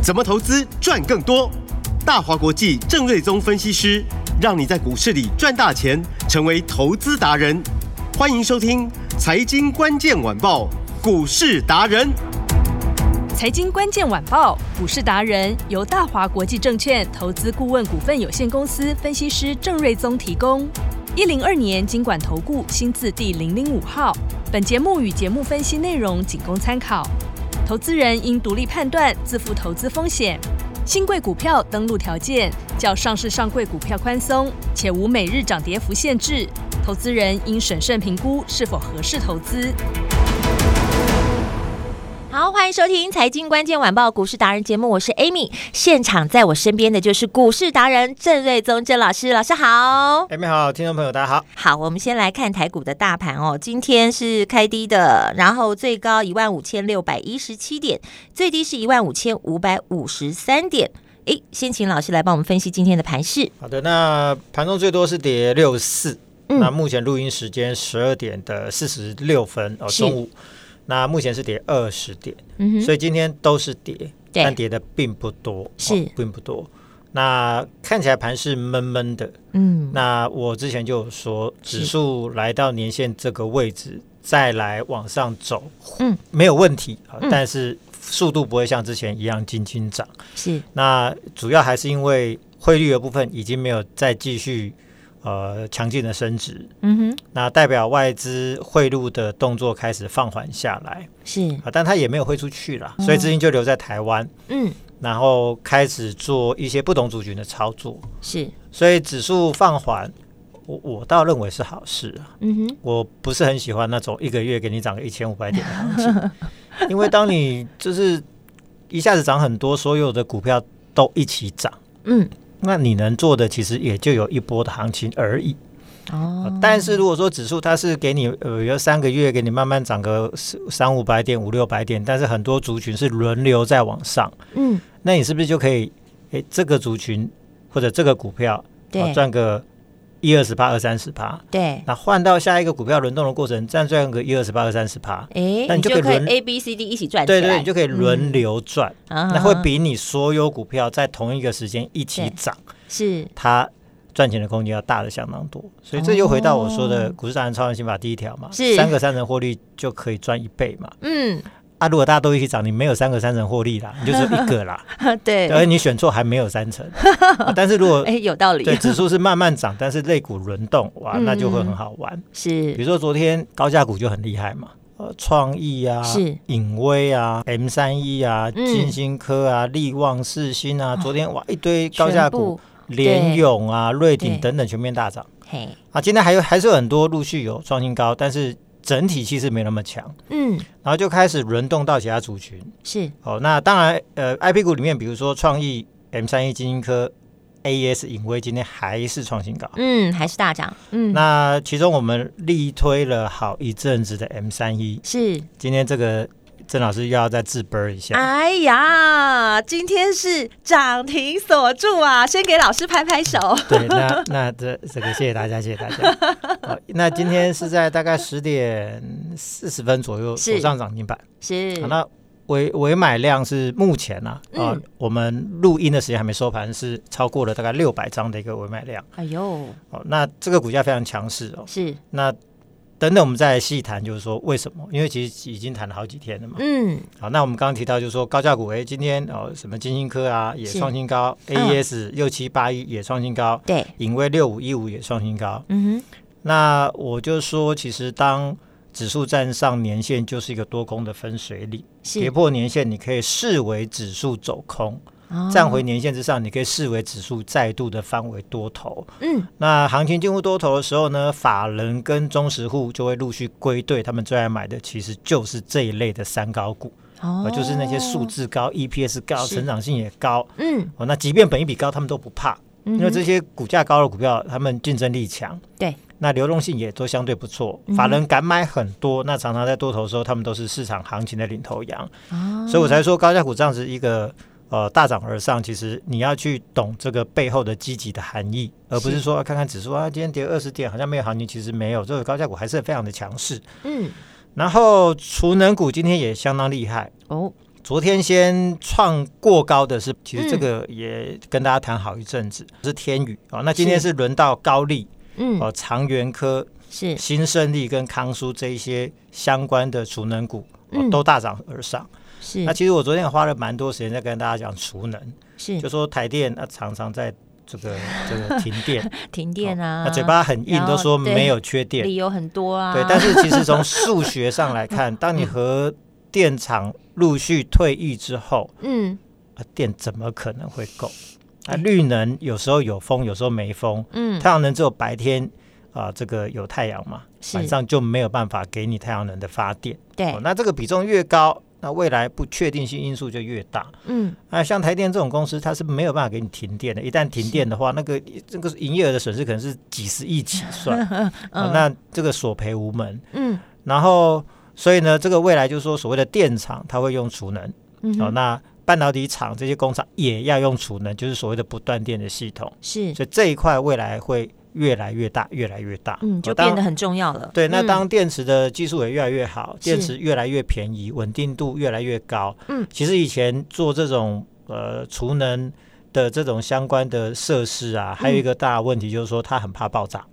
怎么投资赚更多？大华国际郑瑞宗分析师让你在股市里赚大钱，成为投资达人。欢迎收听《财经关键晚报》股市达人。财经关键晚报股市达人由大华国际证券投资顾问股份有限公司分析师郑瑞宗提供。一零二年金管投顾新字第零零五号。本节目与节目分析内容仅供参考。投资人应独立判断，自负投资风险。新贵股票登录条件较上市上柜股票宽松，且无每日涨跌幅限制。投资人应审慎评估是否合适投资。好，欢迎收听《财经关键晚报》股市达人节目，我是 Amy。现场在我身边的就是股市达人郑瑞宗郑老师，老师好。Amy 好，听众朋友大家好。好，我们先来看台股的大盘哦，今天是开低的，然后最高一万五千六百一十七点，最低是一万五千五百五十三点。诶，先请老师来帮我们分析今天的盘势。好的，那盘中最多是跌六四，那目前录音时间十二点的四十六分哦，中午。那目前是跌二十点，嗯哼，所以今天都是跌，但跌的并不多，是、哦、并不多。那看起来盘是闷闷的，嗯。那我之前就有说，指数来到年线这个位置，再来往上走，嗯，没有问题啊、嗯，但是速度不会像之前一样轻轻涨。是。那主要还是因为汇率的部分已经没有再继续。呃，强劲的升值，嗯哼，那代表外资汇入的动作开始放缓下来，是。啊，但它也没有汇出去了，所以资金就留在台湾，嗯，然后开始做一些不同族群的操作，是，所以指数放缓，我我倒认为是好事啊，嗯哼，我不是很喜欢那种一个月给你涨个一千五百点的行情，因为当你就是一下子涨很多，所有的股票都一起涨，嗯。那你能做的其实也就有一波的行情而已哦。但是如果说指数它是给你呃有三个月给你慢慢涨个三五百点五六百点，但是很多族群是轮流在往上，嗯，那你是不是就可以诶这个族群或者这个股票对赚个？一二十趴，二三十趴，对，那换到下一个股票轮动的过程，再赚个一二十趴，二三十趴，哎，那你就可以轮 A B C D 一起赚，对对，你就可以轮流赚，嗯，那会比你所有股票在同一个时间一起涨，是。它赚钱的空间要大的相当多，所以这又回到我说的股市达人超人心法第一条嘛，是。三个三成获利就可以赚一倍嘛，嗯。啊，如果大家都一起涨，你没有三个三成获利啦，你就只有一个啦。对，而你选错还没有三成。啊、但是如果哎有道理，对，指数是慢慢涨，但是类股轮动，哇，那就会很好玩。嗯、是，比如说昨天高价股就很厉害嘛，呃，创意啊，是影威啊，M 三 E 啊，金星科啊，力旺世新啊，昨天哇一堆高价股，联咏啊，瑞鼎等等全面大涨。嘿，啊，今天还有还是有很多陆续有创新高，但是。整体其实没那么强，嗯，然后就开始轮动到其他族群，是哦。那当然，呃，I P 股里面，比如说创意、M 三一、基金星科、A E S、隐威，今天还是创新高，嗯，还是大涨，嗯。那其中我们力推了好一阵子的 M 三一，是今天这个。郑老师又要再自啵一下。哎呀，今天是涨停锁住啊！先给老师拍拍手。对，那那这这个谢谢大家，谢谢大家。好，那今天是在大概十点四十分左右锁上涨停板。是。好，那委委买量是目前呢啊，啊、嗯，我们录音的时间还没收盘，是超过了大概六百张的一个委买量。哎呦，好，那这个股价非常强势哦。是。那。等等，我们再来细谈，就是说为什么？因为其实已经谈了好几天了嘛。嗯。好，那我们刚刚提到，就是说高价股，哎，今天哦，什么金星科啊也创新高，AES 六七八一也创新高，对，影威六五一五也创新高。嗯哼。那我就说，其实当指数站上年线，就是一个多空的分水岭，跌破年线，你可以视为指数走空。站回年线之上，你可以视为指数再度的翻为多头。嗯，那行情进入多头的时候呢，法人跟中实户就会陆续归队，他们最爱买的其实就是这一类的三高股，哦，就是那些数字高、EPS 高、成长性也高。嗯，哦，那即便本益比高，他们都不怕，因为这些股价高的股票，他们竞争力强。对，那流动性也都相对不错，法人敢买很多，那常常在多头的时候，他们都是市场行情的领头羊。哦，所以我才说高价股这样子一个。呃，大涨而上，其实你要去懂这个背后的积极的含义，而不是说看看指数啊，今天跌二十点，好像没有行情。其实没有，这个高价股还是非常的强势。嗯，然后储能股今天也相当厉害哦。昨天先创过高的是，其实这个也跟大家谈好一阵子，嗯、是天宇啊。那今天是轮到高力，嗯，哦，长源科是新胜利跟康舒这一些相关的储能股，哦、都大涨而上。是，那其实我昨天也花了蛮多时间在跟大家讲储能，是，就说台电那常常在。这个 这个停电，停电啊！那嘴巴很硬，都说没有缺电，理由很多啊。对，但是其实从 数学上来看，当你核电厂陆续退役之后，嗯，电怎么可能会够？啊，绿能有时候有风，有时候没风。嗯，太阳能只有白天啊，这个有太阳嘛，晚上就没有办法给你太阳能的发电。对，那这个比重越高。那未来不确定性因素就越大，嗯，啊，像台电这种公司，它是没有办法给你停电的。一旦停电的话，那个这个营业额的损失可能是几十亿起算，嗯。啊，那这个索赔无门，嗯，然后所以呢，这个未来就是说，所谓的电厂它会用储能，嗯，哦，那半导体厂这些工厂也要用储能，就是所谓的不断电的系统，是，所以这一块未来会。越来越大，越来越大，嗯，就变得很重要了。对，那当电池的技术也越来越好，嗯、电池越来越便宜，稳定度越来越高。嗯，其实以前做这种呃储能的这种相关的设施啊，还有一个大问题就是说它很怕爆炸。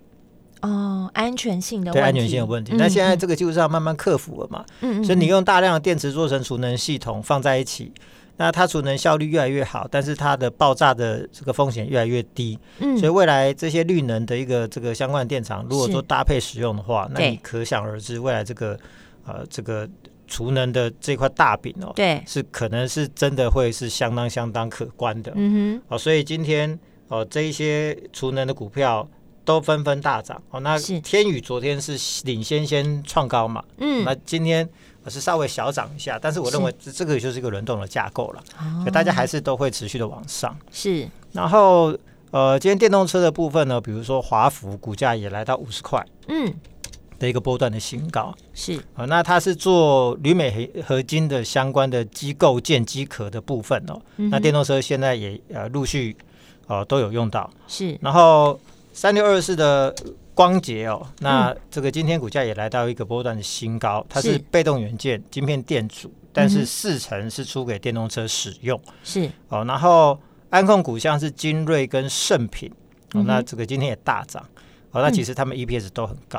哦，安全性的问题。对，安全性的问题。那、嗯、现在这个技术上慢慢克服了嘛？嗯，所以你用大量的电池做成储能系统放在一起。那它储能效率越来越好，但是它的爆炸的这个风险越来越低。嗯，所以未来这些绿能的一个这个相关的电厂，如果说搭配使用的话，那你可想而知，未来这个呃这个储能的这块大饼哦，对，是可能是真的会是相当相当可观的。嗯哼，哦，所以今天哦这一些储能的股票都纷纷大涨。哦，那天宇昨天是领先先创高嘛？嗯，那今天。是稍微小涨一下，但是我认为这这个就是一个轮动的架构了，所以大家还是都会持续的往上。是，然后呃，今天电动车的部分呢，比如说华孚股价也来到五十块，嗯，的一个波段的新高。是啊，那它是做铝镁合合金的相关的机构件机壳的部分哦。那电动车现在也呃陆续呃都有用到。是，然后三六二四的。光捷哦，那这个今天股价也来到一个波段的新高，嗯、它是被动元件晶片电阻，但是四成是出给电动车使用。是哦，然后安控股像是精锐跟盛品，哦，那这个今天也大涨。哦，那其实他们 EPS 都很高。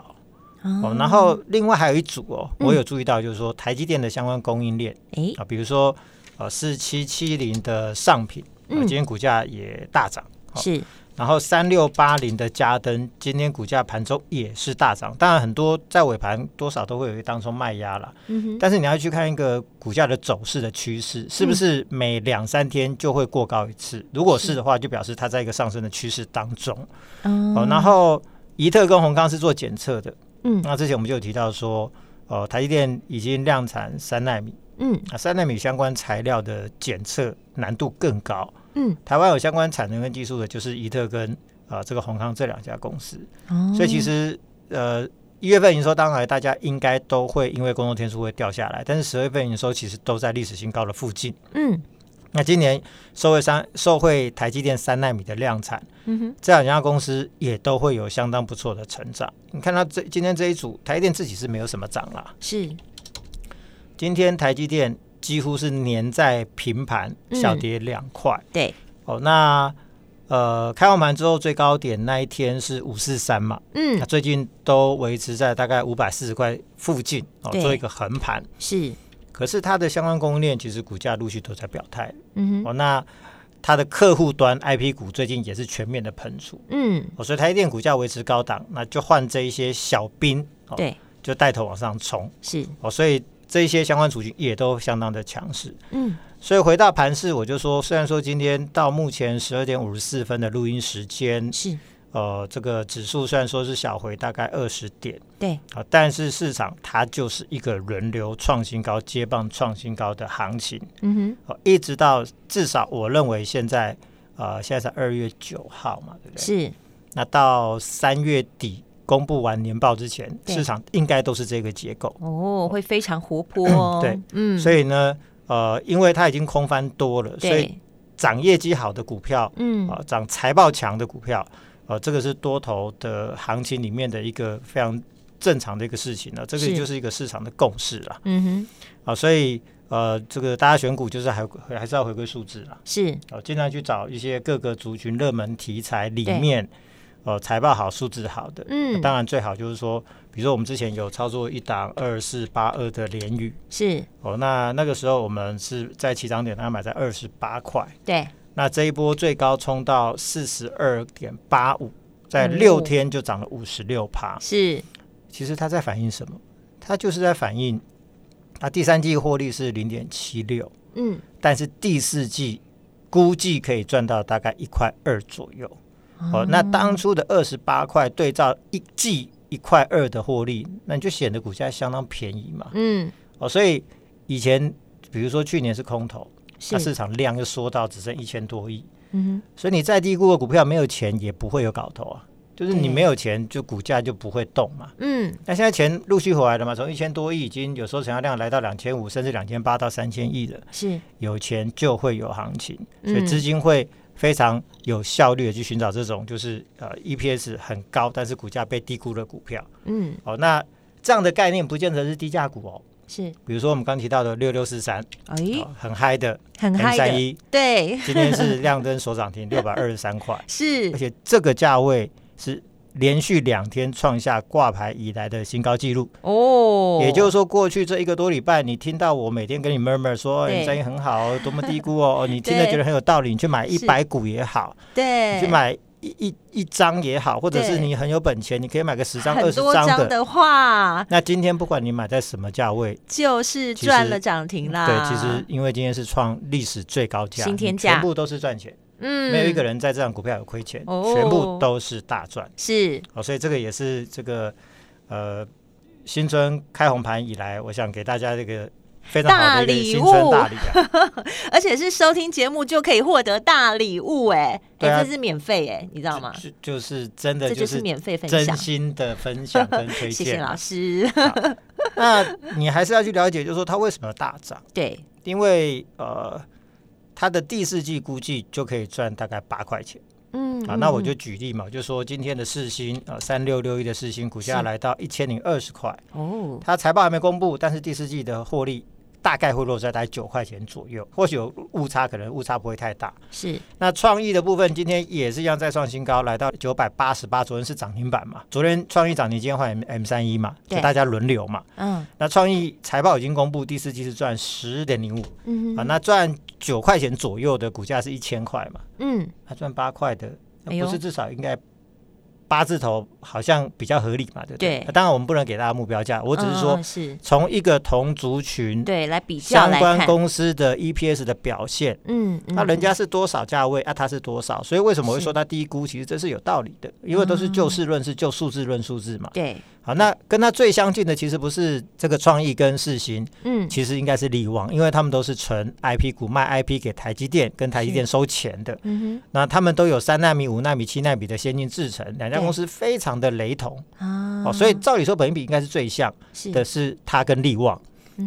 嗯、哦，然后另外还有一组哦，我有注意到，就是说台积电的相关供应链，哎啊，比如说呃四七七零的上品，嗯，今天股价也大涨。哦、是。然后三六八零的嘉登今天股价盘中也是大涨，当然很多在尾盘多少都会有一当中卖压了。但是你要去看一个股价的走势的趋势，是不是每两三天就会过高一次？如果是的话，就表示它在一个上升的趋势当中。嗯。哦，然后宜特跟宏康是做检测的。嗯。那之前我们就有提到说，哦，台积电已经量产三纳米。嗯。啊，三纳米相关材料的检测难度更高。嗯，台湾有相关产能跟技术的，就是宜特跟啊、呃、这个宏康这两家公司。哦，所以其实呃一月份营收当然大家应该都会因为工作天数会掉下来，但是十月份营收其实都在历史新高的附近。嗯，那今年受惠三受惠台积电三纳米的量产，嗯哼，这两家公司也都会有相当不错的成长。你看到这今天这一组台积电自己是没有什么涨啦，是今天台积电。几乎是粘在平盘，小跌两块。对，哦，那呃，开完盘之后最高点那一天是五四三嘛，嗯，那最近都维持在大概五百四十块附近哦，做一个横盘。是，可是它的相关供应链其实股价陆续都在表态。嗯哼，哦，那它的客户端 IP 股最近也是全面的喷出。嗯，哦，所以台积电股价维持高档，那就换这一些小兵，对，就带头往上冲。是，哦，所以。这一些相关族群也都相当的强势，嗯，所以回到盘市，我就说，虽然说今天到目前十二点五十四分的录音时间是，呃，这个指数虽然说是小回大概二十点，对，啊，但是市场它就是一个轮流创新高、接棒创新高的行情，嗯哼，一直到至少我认为现在，呃，现在是二月九号嘛，对不对？是，那到三月底。公布完年报之前，市场应该都是这个结构。哦，会非常活泼哦。对，嗯，所以呢，呃，因为它已经空翻多了，所以涨业绩好的股票，嗯，啊，涨财报强的股票，呃，这个是多头的行情里面的一个非常正常的一个事情了。这个就是一个市场的共识了。嗯哼，啊，所以呃，这个大家选股就是还还是要回归数字啦，是。哦，尽量去找一些各个族群热门题材里面，呃，财报好、数字好的。嗯，当然最好就是说，比如说我们之前有操作一档二四八二的联宇，是哦，那那个时候我们是在起涨点，大概买在二十八块。对，那这一波最高冲到四十二点八五，在六天就涨了五十六趴。是，其实它在反映什么？它就是在反映。啊，第三季获利是零点七六，嗯，但是第四季估计可以赚到大概一块二左右。哦，那当初的二十八块对照一季一块二的获利，那你就显得股价相当便宜嘛。嗯，哦，所以以前比如说去年是空头，那市场量又缩到只剩一千多亿，嗯哼，所以你再低估的股票没有钱也不会有搞头啊。就是你没有钱，就股价就不会动嘛。嗯，那现在钱陆续回来了嘛，从一千多亿已经有时候成交量来到两千五，甚至两千八到三千亿了。是，有钱就会有行情，所以资金会非常有效率的去寻找这种就是呃 EPS 很高，但是股价被低估的股票。嗯，哦，那这样的概念不见得是低价股哦。是，比如说我们刚提到的六六四三，哎，很嗨的，很嗨三一，对，今天是亮灯所涨停六百二十三块，是，而且这个价位。是连续两天创下挂牌以来的新高纪录。哦，也就是说，过去这一个多礼拜，你听到我每天跟你 murmur 说你生意很好，多么低估 哦，你听了觉得很有道理，你去买一百股也好，对，你去买一一一张也好，或者是你很有本钱，你可以买个十张、二十张的。话，那今天不管你买在什么价位，就是赚了涨停啦。对，其实因为今天是创历史最高价，新天价，全部都是赚钱。嗯，没有一个人在这档股票有亏钱，哦、全部都是大赚。是哦，所以这个也是这个呃新春开红盘以来，我想给大家这个非常好的一个新春大礼啊！而且是收听节目就可以获得大礼物哎，哎、啊，这是免费哎，你知道吗？就就是真的，这就是免费分享，真心的分享跟推荐。谢谢老师。那你还是要去了解，就是说它为什么大涨？对，因为呃。它的第四季估计就可以赚大概八块钱，嗯啊，那我就举例嘛，就说今天的四星啊，三六六一的四星股价来到一千零二十块，哦，它财报还没公布，但是第四季的获利。大概会落在大概九块钱左右，或许有误差，可能误差不会太大。是。那创意的部分今天也是一样再创新高，来到九百八十八。昨天是涨停板嘛？昨天创意涨停，今天换 M 三一嘛？就大家轮流嘛。嗯。那创意财报已经公布，第四季是赚十点零五。嗯哼。啊，那赚九块钱左右的股价是一千块嘛？嗯。他赚八块的，不是至少应该。八字头好像比较合理嘛，对不对？对，当然我们不能给大家目标价，我只是说，是从一个同族群对来比较相关公司的 EPS 的表现，嗯，那人家是多少价位啊？它是多少？所以为什么会说它低估？其实这是有道理的，因为都是就事论事，就数字论数字嘛。对。好，那跟它最相近的其实不是这个创意跟世芯，嗯，其实应该是力旺，因为他们都是纯 IP 股，卖 IP 给台积电，跟台积电收钱的。嗯哼，那他们都有三纳米、五纳米、七纳米的先进制程，两家公司非常的雷同啊。哦，所以照理说本益比应该是最像的是它跟利旺。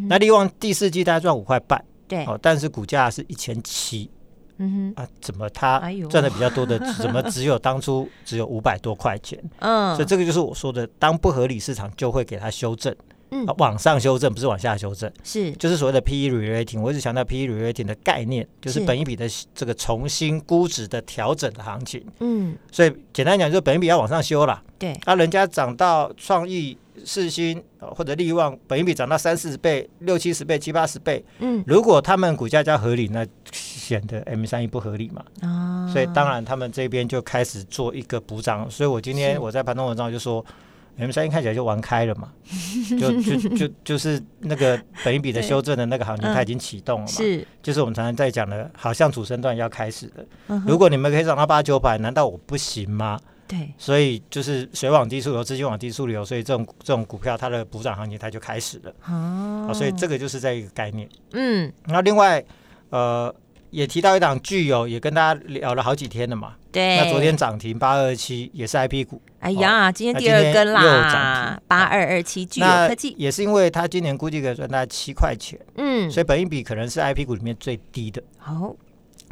那利旺第四季大概赚五块半，对，哦，但是股价是一千七。嗯哼啊，怎么他赚的比较多的，怎么只有当初只有五百多块钱？嗯，所以这个就是我说的，当不合理市场就会给它修正，嗯，往上修正不是往下修正，是就是所谓的 PE re-rating。我一直强调 PE re-rating 的概念，就是本一笔的这个重新估值的调整的行情。嗯，所以简单讲就是本一笔要往上修了。对，那人家涨到创意。世芯或者利旺，本一笔涨到三四十倍、六七十倍、七八十倍。嗯，如果他们股价较合理，那显得 M 三一不合理嘛。啊，所以当然他们这边就开始做一个补涨。所以我今天我在盘中文章就说，M 三一看起来就玩开了嘛，就就就就是那个 本益比的修正的那个行情，它已经启动了嘛。是，就是我们常常在讲的，好像主升段要开始了。如果你们可以涨到八九百，难道我不行吗？对，所以就是水往低处流，资金往低处流，所以这种这种股票它的补涨行情它就开始了。哦，所以这个就是这一个概念。嗯，那另外呃也提到一档巨友，也跟大家聊了好几天了嘛。对，那昨天涨停八二七也是 IP 股。哎呀，哦、今天第二根啦，八二二七巨友科技，也是因为它今年估计可以赚大概七块钱。嗯，所以本益比可能是 IP 股里面最低的。好、哦，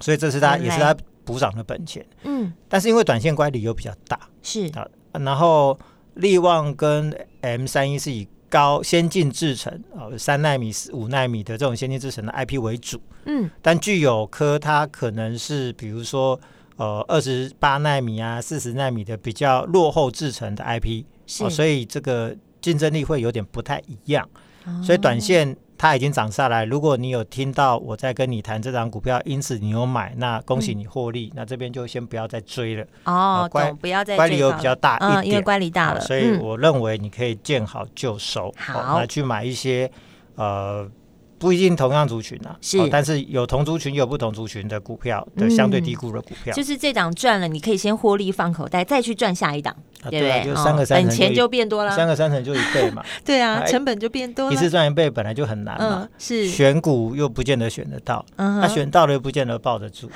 所以这是它也是它。补涨的本钱，嗯，但是因为短线乖离又比较大，是啊，然后力旺跟 M 三一是以高先进制程哦，三纳米、五纳米的这种先进制程的 IP 为主，嗯，但具有科它可能是比如说呃二十八纳米啊、四十纳米的比较落后制程的 IP，是、哦，所以这个竞争力会有点不太一样，哦、所以短线。它已经涨下来。如果你有听到我在跟你谈这张股票，因此你有买，那恭喜你获利。嗯、那这边就先不要再追了。哦，乖不要再乖离又比较大一点，嗯、因为乖离大了，所以我认为你可以见好就收，好，去买一些呃。不一定同样族群啊，是、哦，但是有同族群有不同族群的股票的相对低估的股票，嗯、就是这档赚了，你可以先获利放口袋，再去赚下一档，啊、对不对？就三个三成，本钱就变多了，三个三成就一倍嘛。对啊，成本就变多了，一次赚一倍本来就很难嘛。嗯、是选股又不见得选得到，那、嗯哼啊、选到了又不见得抱得住。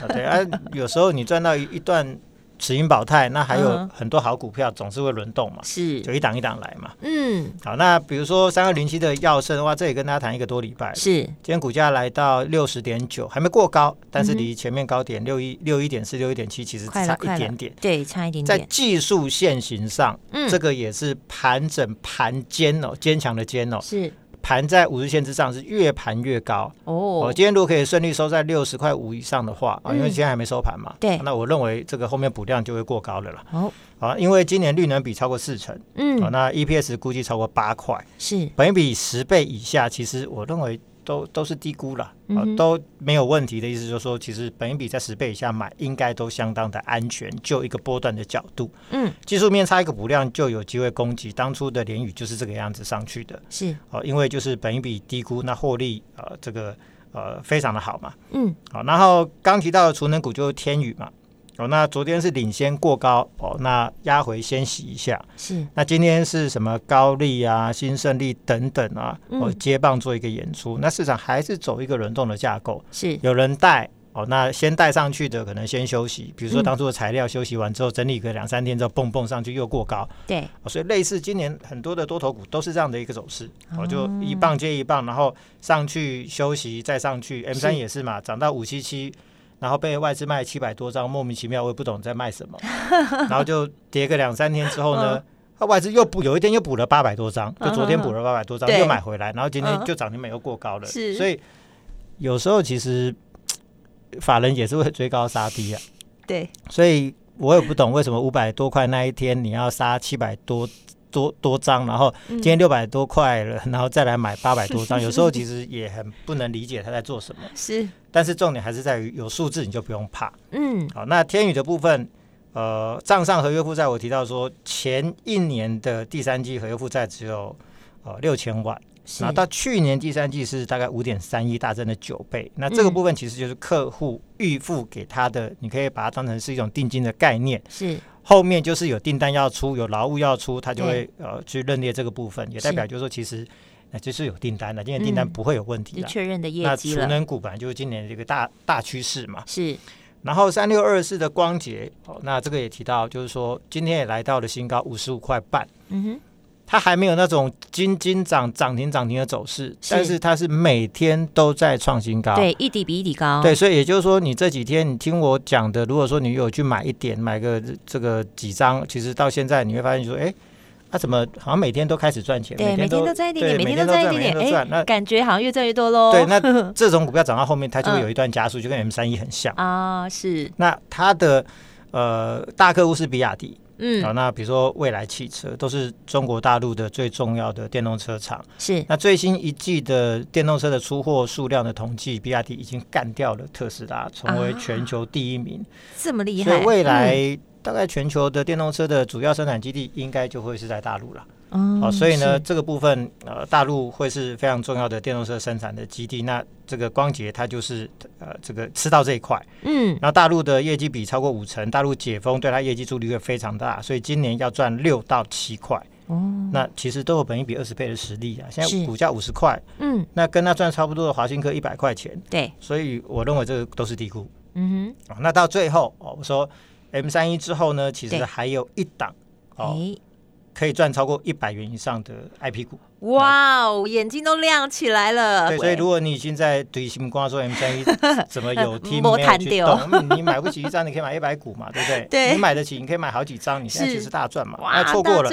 啊对啊，有时候你赚到一一段。持盈保泰，那还有很多好股票，总是会轮动嘛，是。就一档一档来嘛。嗯，好，那比如说三二零七的耀盛的话，这也跟大家谈一个多礼拜，是。今天股价来到六十点九，还没过高，但是离前面高点六一六一点四六一点七其实差一点点，对，差一点点。在技术线型上，嗯，这个也是盘整盘坚哦，坚强的坚哦，是。盘在五日线之上是越盘越高哦。Oh. 今天如果可以顺利收在六十块五以上的话啊，嗯、因为今天还没收盘嘛，对，那我认为这个后面补量就会过高了啦。好，啊，因为今年绿能比超过四成，嗯，那 EPS 估计超过八块，是，本益比十倍以下，其实我认为。都都是低估了，啊，都没有问题的意思，就是说，其实本一比在十倍以下买，应该都相当的安全。就一个波段的角度，嗯，技术面差一个补量就有机会攻击。当初的联宇就是这个样子上去的，是，哦，因为就是本一比低估，那获利呃这个呃非常的好嘛，嗯，好，然后刚提到的储能股就是天宇嘛。哦，那昨天是领先过高哦，那压回先洗一下。是，那今天是什么高力啊、新胜利等等啊，哦、嗯、接棒做一个演出。那市场还是走一个轮动的架构，是有人带哦，那先带上去的可能先休息，比如说当初的材料休息完之后，整理个两三天之后蹦蹦上去又过高。对、哦，所以类似今年很多的多头股都是这样的一个走势，哦，就一棒接一棒，然后上去休息再上去，M 三也是嘛，涨到五七七。然后被外资卖七百多张，莫名其妙，我也不懂在卖什么。然后就跌个两三天之后呢，外资又补，有一天又补了八百多张，就昨天补了八百多张，嗯、又买回来，然后今天就涨停板又过高了。是，所以有时候其实法人也是会追高杀低啊。对，所以我也不懂为什么五百多块那一天你要杀七百多。多多张，然后今天六百多块了，嗯、然后再来买八百多张，有时候其实也很不能理解他在做什么。是，但是重点还是在于有数字你就不用怕。嗯，好，那天宇的部分，呃，账上合约负债我提到说，前一年的第三季合约负债只有呃六千万，然后到去年第三季是大概五点三亿，大增了九倍。那这个部分其实就是客户预付给他的，嗯、你可以把它当成是一种定金的概念。是。后面就是有订单要出，有劳务要出，他就会呃去认列这个部分，也代表就是说其实那就是有订单的，今年订单不会有问题的，确认的业绩。那储能股本来就是今年这个大大趋势嘛。是。然后三六二四的光洁，哦，那这个也提到，就是说今天也来到了新高五十五块半。嗯哼。它还没有那种金金涨涨停涨停的走势，但是它是每天都在创新高，对，一底比一底高，对，所以也就是说，你这几天你听我讲的，如果说你有去买一点，买个这个几张，其实到现在你会发现说，哎，它怎么好像每天都开始赚钱？对，每天都赚一点点，每天都赚一点点，哎，那感觉好像越赚越多喽。对，那 这种股票涨到后面，它就会有一段加速，就跟 M 三一很像啊，是。那它的呃大客户是比亚迪。嗯，好，那比如说蔚来汽车都是中国大陆的最重要的电动车厂。是，那最新一季的电动车的出货数量的统计，比亚迪已经干掉了特斯拉，成为全球第一名。啊、这么厉害！所以未来大概全球的电动车的主要生产基地应该就会是在大陆了。哦，好，所以呢，是这个部分呃，大陆会是非常重要的电动车生产的基地。那这个光頡它就是呃，这个吃到这一块。嗯，然后大陆的业绩比超过五成，大陆解封对它业绩助力会非常大，所以今年要赚六到七块。哦，那其实都有本一比二十倍的实力啊。现在股价五十块，嗯，那跟它赚差不多的华新科一百块钱。对，所以我认为这个都是低估。嗯哼，那到最后哦，我说 M 三一之后呢，其实还有一档哦。可以赚超过一百元以上的 IP 股。哇哦，眼睛都亮起来了。对，所以如果你已经在对新光说 M 三一 怎么有听没有去懂，你买不起一张，你可以买一百股嘛，对不对？对，你买得起，你可以买好几张，你现在其实大赚嘛。那，错过了，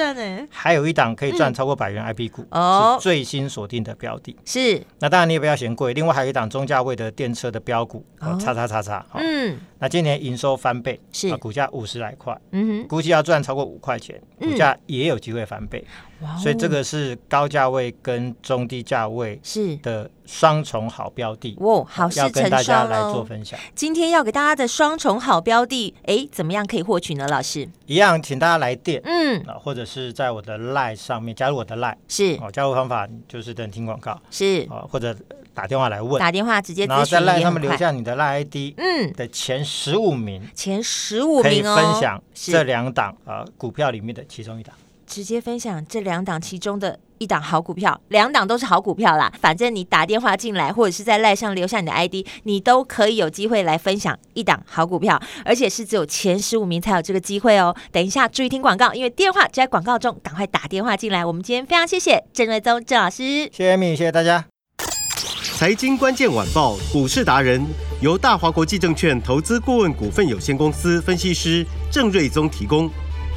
还有一档可以赚超过百元 IP 股是，最新锁定的标的。是，那当然你也不要嫌贵，另外还有一档中价位的电车的标股，叉叉叉叉。嗯，那今年营收翻倍，是。股价五十来块，嗯哼，估计要赚超过五块钱，股价也有机会翻倍。所以这个是高价位跟中低价位是。的双重好标的哦，好事成双，要跟大家来做分享。今天要给大家的双重好标的，哎，怎么样可以获取呢？老师？一样，请大家来电，嗯，或者是在我的 LINE 上面加入我的 LINE，是。哦，加入方法就是等听广告，是。哦，或者打电话来问，打电话直接，然后在 LINE 上面留下你的 LINE ID，嗯，的前十五名，前十五名可以分享这两档啊股票里面的其中一档。直接分享这两档其中的一档好股票，两档都是好股票啦。反正你打电话进来，或者是在赖上留下你的 ID，你都可以有机会来分享一档好股票，而且是只有前十五名才有这个机会哦。等一下注意听广告，因为电话就在广告中，赶快打电话进来。我们今天非常谢谢郑瑞宗郑老师，谢谢米，谢谢大家。财经关键晚报股市达人由大华国际证券投资顾问股份有限公司分析师郑瑞宗提供。